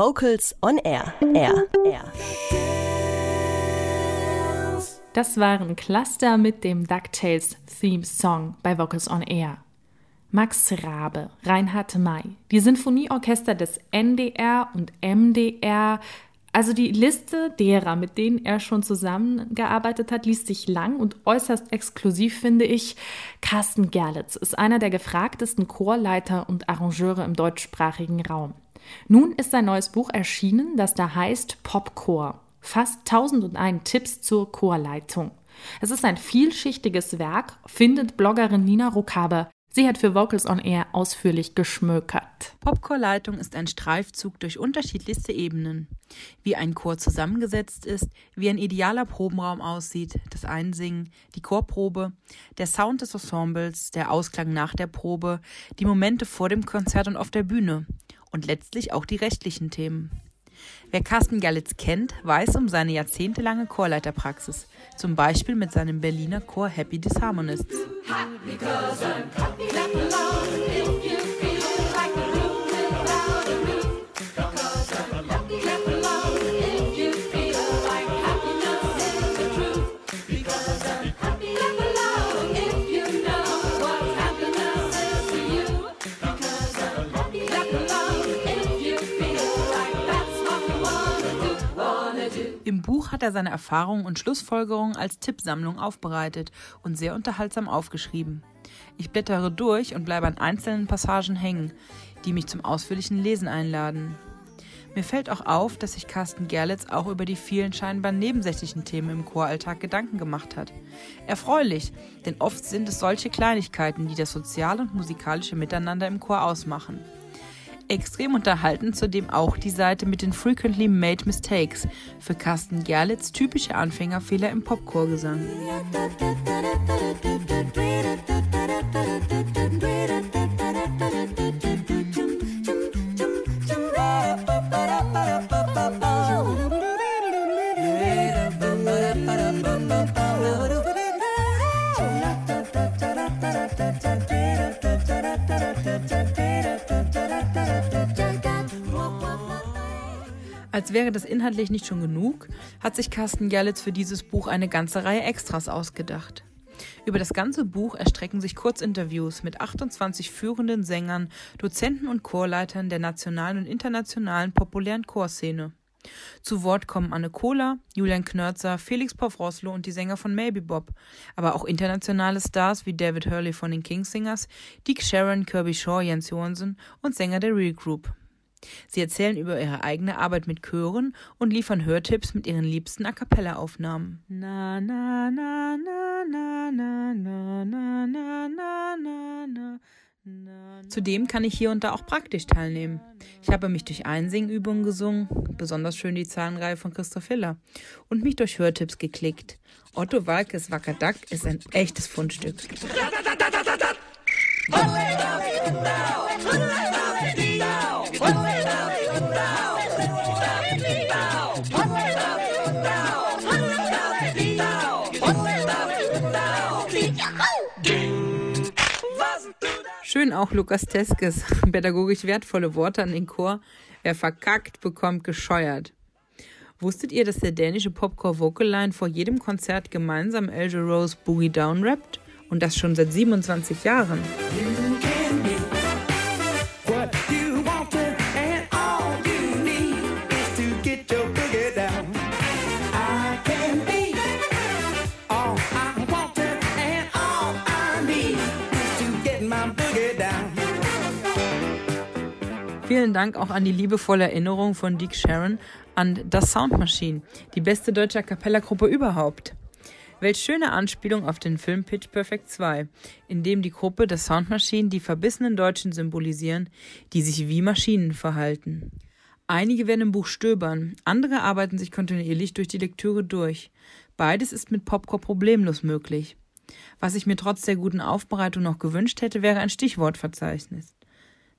Vocals on Air. Air. Air. Das waren Cluster mit dem DuckTales Theme Song bei Vocals on Air. Max Rabe, Reinhard May, die Sinfonieorchester des NDR und MDR, also die Liste derer, mit denen er schon zusammengearbeitet hat, liest sich lang und äußerst exklusiv, finde ich. Carsten Gerlitz ist einer der gefragtesten Chorleiter und Arrangeure im deutschsprachigen Raum. Nun ist sein neues Buch erschienen, das da heißt Popchor. Fast 1001 Tipps zur Chorleitung. Es ist ein vielschichtiges Werk, findet Bloggerin Nina Rukabe Sie hat für Vocals on Air ausführlich geschmökert. Popchorleitung ist ein Streifzug durch unterschiedlichste Ebenen. Wie ein Chor zusammengesetzt ist, wie ein idealer Probenraum aussieht, das Einsingen, die Chorprobe, der Sound des Ensembles, der Ausklang nach der Probe, die Momente vor dem Konzert und auf der Bühne und letztlich auch die rechtlichen Themen. Wer Carsten Gallitz kennt, weiß um seine jahrzehntelange Chorleiterpraxis, zum Beispiel mit seinem Berliner Chor Happy Disharmonists. Happy Buch hat er seine Erfahrungen und Schlussfolgerungen als Tippsammlung aufbereitet und sehr unterhaltsam aufgeschrieben. Ich blättere durch und bleibe an einzelnen Passagen hängen, die mich zum ausführlichen Lesen einladen. Mir fällt auch auf, dass sich Carsten Gerlitz auch über die vielen scheinbar nebensächlichen Themen im Choralltag Gedanken gemacht hat. Erfreulich, denn oft sind es solche Kleinigkeiten, die das soziale und musikalische Miteinander im Chor ausmachen. Extrem unterhalten. Zudem auch die Seite mit den Frequently Made Mistakes. Für Carsten Gerlitz typische Anfängerfehler im Popchorgesang. Als wäre das inhaltlich nicht schon genug, hat sich Carsten Gerlitz für dieses Buch eine ganze Reihe Extras ausgedacht. Über das ganze Buch erstrecken sich Kurzinterviews mit 28 führenden Sängern, Dozenten und Chorleitern der nationalen und internationalen populären Chorszene. Zu Wort kommen Anne Kohler, Julian Knörzer, Felix Pofroslo und die Sänger von Maybe Bob, aber auch internationale Stars wie David Hurley von den Kingsingers, Dick Sharon, Kirby Shaw, Jens Johansen und Sänger der Real Group. Sie erzählen über ihre eigene Arbeit mit Chören und liefern Hörtipps mit ihren liebsten A cappella Aufnahmen. Na na na na na na na na na na na na Zudem kann ich hier und da auch praktisch teilnehmen. Ich habe mich durch Einsingübungen gesungen, besonders schön die Zahlenreihe von Christoph Hiller, und mich durch Hörtipps geklickt. Otto Walkes Wackerdack ist ein echtes Fundstück. Schön auch Lukas Teskes, pädagogisch wertvolle Worte an den Chor. Wer verkackt, bekommt gescheuert. Wusstet ihr, dass der dänische Popcore Vocal Line vor jedem Konzert gemeinsam Elge Rose Boogie Down rappt? Und das schon seit 27 Jahren. Vielen Dank auch an die liebevolle Erinnerung von Dick Sharon an Das Sound Machine, die beste deutsche Kapella-Gruppe überhaupt. Welch schöne Anspielung auf den Film Pitch Perfect 2, in dem die Gruppe der Sound Machine die verbissenen Deutschen symbolisieren, die sich wie Maschinen verhalten. Einige werden im Buch stöbern, andere arbeiten sich kontinuierlich durch die Lektüre durch. Beides ist mit Popcorn problemlos möglich. Was ich mir trotz der guten Aufbereitung noch gewünscht hätte, wäre ein Stichwortverzeichnis.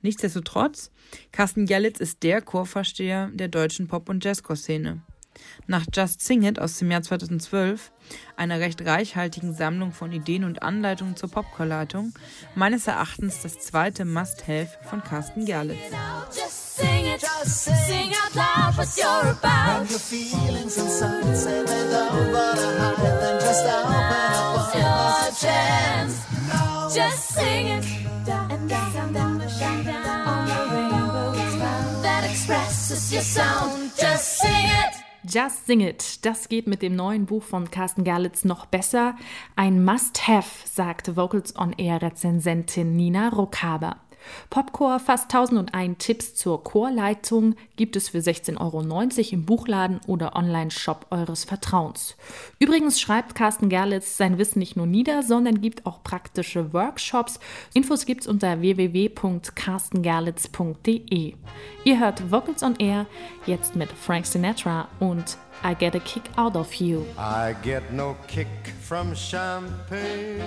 Nichtsdestotrotz, Carsten Jalitz ist der Chorvorsteher der deutschen Pop- und Jazzchor-Szene. Nach Just Sing It aus dem Jahr 2012, einer recht reichhaltigen Sammlung von Ideen und Anleitungen zur Popchorleitung, meines Erachtens das zweite Must-Have von Carsten Gerlitz. Just sing it, expresses your sound. Just sing it. Just Sing It, das geht mit dem neuen Buch von Carsten Gerlitz noch besser. Ein Must-Have, sagte Vocals on Air Rezensentin Nina Rockhaber. Popcore fast 1001 Tipps zur Chorleitung gibt es für 16,90 Euro im Buchladen oder Online-Shop eures Vertrauens. Übrigens schreibt Carsten Gerlitz sein Wissen nicht nur nieder, sondern gibt auch praktische Workshops. Infos gibt's unter www.carstengerlitz.de. Ihr hört Vocals on Air jetzt mit Frank Sinatra und I Get a Kick Out of You. I get no kick from champagne.